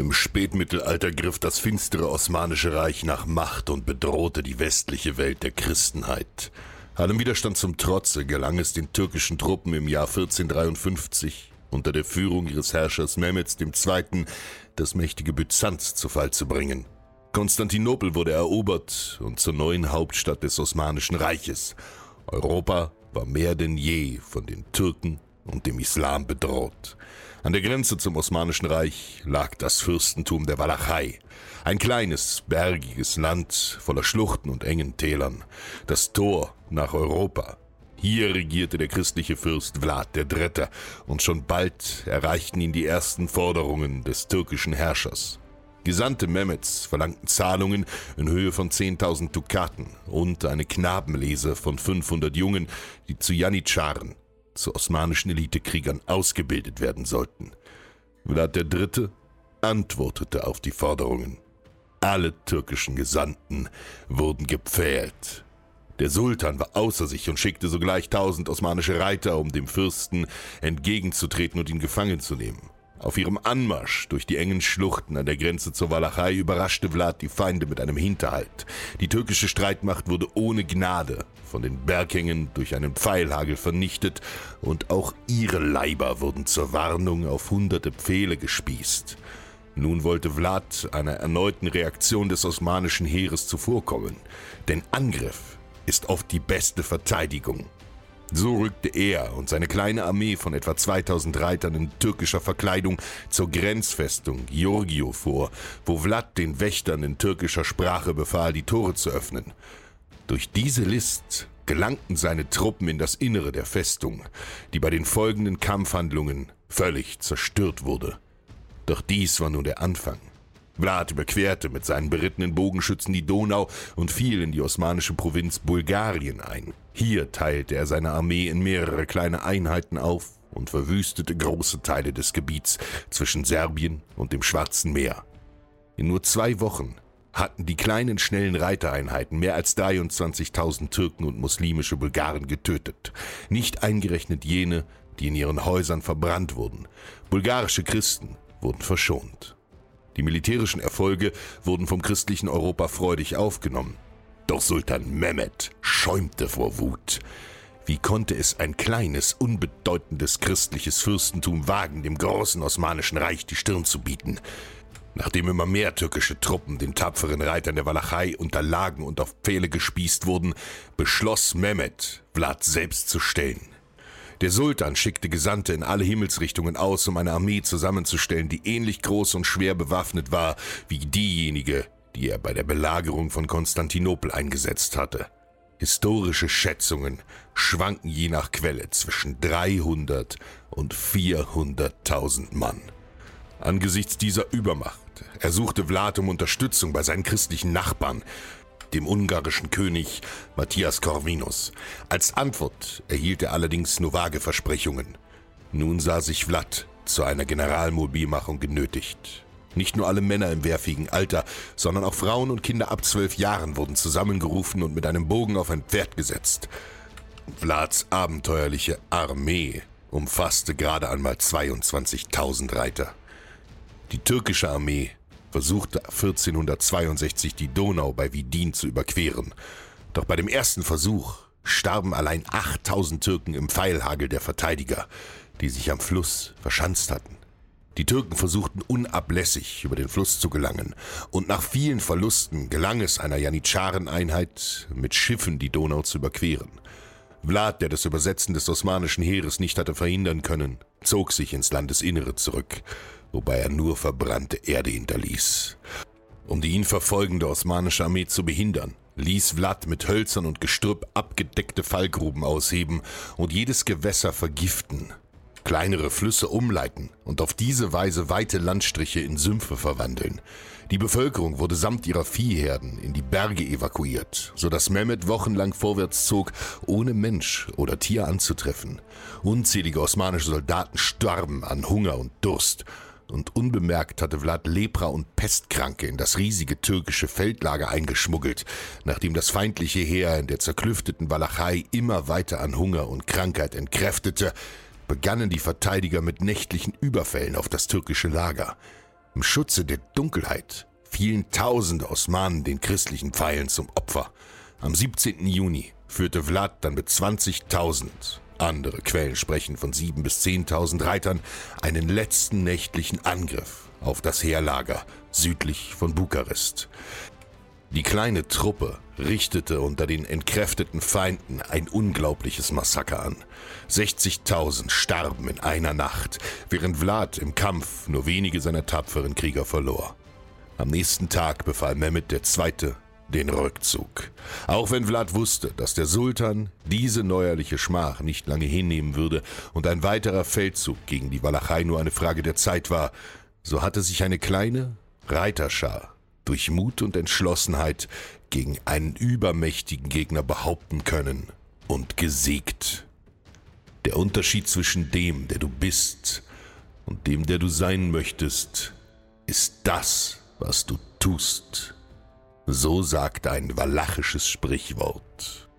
Im Spätmittelalter griff das finstere Osmanische Reich nach Macht und bedrohte die westliche Welt der Christenheit. Allem Widerstand zum Trotze gelang es den türkischen Truppen im Jahr 1453 unter der Führung ihres Herrschers Mehmeds II. das mächtige Byzanz zu Fall zu bringen. Konstantinopel wurde erobert und zur neuen Hauptstadt des Osmanischen Reiches. Europa war mehr denn je von den Türken und dem Islam bedroht. An der Grenze zum Osmanischen Reich lag das Fürstentum der Walachei, ein kleines, bergiges Land voller Schluchten und engen Tälern, das Tor nach Europa. Hier regierte der christliche Fürst Vlad III. und schon bald erreichten ihn die ersten Forderungen des türkischen Herrschers. Gesandte Mehmets verlangten Zahlungen in Höhe von 10.000 Dukaten und eine Knabenlese von 500 Jungen, die zu Janitscharen, zu osmanischen Elitekriegern ausgebildet werden sollten. Vlad III. antwortete auf die Forderungen. Alle türkischen Gesandten wurden gepfählt. Der Sultan war außer sich und schickte sogleich tausend osmanische Reiter, um dem Fürsten entgegenzutreten und ihn gefangen zu nehmen. Auf ihrem Anmarsch durch die engen Schluchten an der Grenze zur Walachei überraschte Vlad die Feinde mit einem Hinterhalt. Die türkische Streitmacht wurde ohne Gnade von den Berghängen durch einen Pfeilhagel vernichtet und auch ihre Leiber wurden zur Warnung auf hunderte Pfähle gespießt. Nun wollte Vlad einer erneuten Reaktion des osmanischen Heeres zuvorkommen, denn Angriff ist oft die beste Verteidigung. So rückte er und seine kleine Armee von etwa 2000 Reitern in türkischer Verkleidung zur Grenzfestung Giorgio vor, wo Vlad den Wächtern in türkischer Sprache befahl, die Tore zu öffnen. Durch diese List gelangten seine Truppen in das Innere der Festung, die bei den folgenden Kampfhandlungen völlig zerstört wurde. Doch dies war nur der Anfang. Vlad überquerte mit seinen berittenen Bogenschützen die Donau und fiel in die osmanische Provinz Bulgarien ein. Hier teilte er seine Armee in mehrere kleine Einheiten auf und verwüstete große Teile des Gebiets zwischen Serbien und dem Schwarzen Meer. In nur zwei Wochen hatten die kleinen schnellen Reitereinheiten mehr als 23.000 Türken und muslimische Bulgaren getötet, nicht eingerechnet jene, die in ihren Häusern verbrannt wurden. Bulgarische Christen wurden verschont. Die militärischen Erfolge wurden vom christlichen Europa freudig aufgenommen. Doch Sultan Mehmed schäumte vor Wut. Wie konnte es ein kleines, unbedeutendes christliches Fürstentum wagen, dem großen Osmanischen Reich die Stirn zu bieten? Nachdem immer mehr türkische Truppen den tapferen Reitern der Walachei unterlagen und auf Pfähle gespießt wurden, beschloss Mehmed, Vlad selbst zu stellen. Der Sultan schickte Gesandte in alle Himmelsrichtungen aus, um eine Armee zusammenzustellen, die ähnlich groß und schwer bewaffnet war wie diejenige, die er bei der Belagerung von Konstantinopel eingesetzt hatte. Historische Schätzungen schwanken je nach Quelle zwischen 300 und 400.000 Mann. Angesichts dieser Übermacht ersuchte Vlad um Unterstützung bei seinen christlichen Nachbarn, dem ungarischen König Matthias Corvinus. Als Antwort erhielt er allerdings nur vage Versprechungen. Nun sah sich Vlad zu einer Generalmobilmachung genötigt. Nicht nur alle Männer im wehrfähigen Alter, sondern auch Frauen und Kinder ab zwölf Jahren wurden zusammengerufen und mit einem Bogen auf ein Pferd gesetzt. Vlads abenteuerliche Armee umfasste gerade einmal 22.000 Reiter. Die türkische Armee versuchte 1462 die Donau bei Widin zu überqueren. Doch bei dem ersten Versuch starben allein 8000 Türken im Pfeilhagel der Verteidiger, die sich am Fluss verschanzt hatten. Die Türken versuchten unablässig über den Fluss zu gelangen, und nach vielen Verlusten gelang es einer Janitschareneinheit, mit Schiffen die Donau zu überqueren. Vlad, der das Übersetzen des osmanischen Heeres nicht hatte verhindern können, zog sich ins Landesinnere zurück wobei er nur verbrannte Erde hinterließ. Um die ihn verfolgende osmanische Armee zu behindern, ließ Vlad mit Hölzern und Gestrüpp abgedeckte Fallgruben ausheben und jedes Gewässer vergiften, kleinere Flüsse umleiten und auf diese Weise weite Landstriche in Sümpfe verwandeln. Die Bevölkerung wurde samt ihrer Viehherden in die Berge evakuiert, so dass Mehmet wochenlang vorwärts zog, ohne Mensch oder Tier anzutreffen. Unzählige osmanische Soldaten starben an Hunger und Durst und unbemerkt hatte Vlad Lepra und Pestkranke in das riesige türkische Feldlager eingeschmuggelt, nachdem das feindliche Heer in der zerklüfteten Walachei immer weiter an Hunger und Krankheit entkräftete, begannen die Verteidiger mit nächtlichen Überfällen auf das türkische Lager. Im Schutze der Dunkelheit fielen tausende Osmanen den christlichen Pfeilen zum Opfer. Am 17. Juni führte Vlad dann mit 20.000, andere Quellen sprechen von 7.000 bis 10.000 Reitern, einen letzten nächtlichen Angriff auf das Heerlager südlich von Bukarest. Die kleine Truppe richtete unter den entkräfteten Feinden ein unglaubliches Massaker an. 60.000 starben in einer Nacht, während Vlad im Kampf nur wenige seiner tapferen Krieger verlor. Am nächsten Tag befahl Mehmed II. Den Rückzug. Auch wenn Vlad wusste, dass der Sultan diese neuerliche Schmach nicht lange hinnehmen würde und ein weiterer Feldzug gegen die Walachei nur eine Frage der Zeit war, so hatte sich eine kleine Reiterschar durch Mut und Entschlossenheit gegen einen übermächtigen Gegner behaupten können und gesiegt. Der Unterschied zwischen dem, der du bist, und dem, der du sein möchtest, ist das, was du tust. So sagt ein walachisches Sprichwort.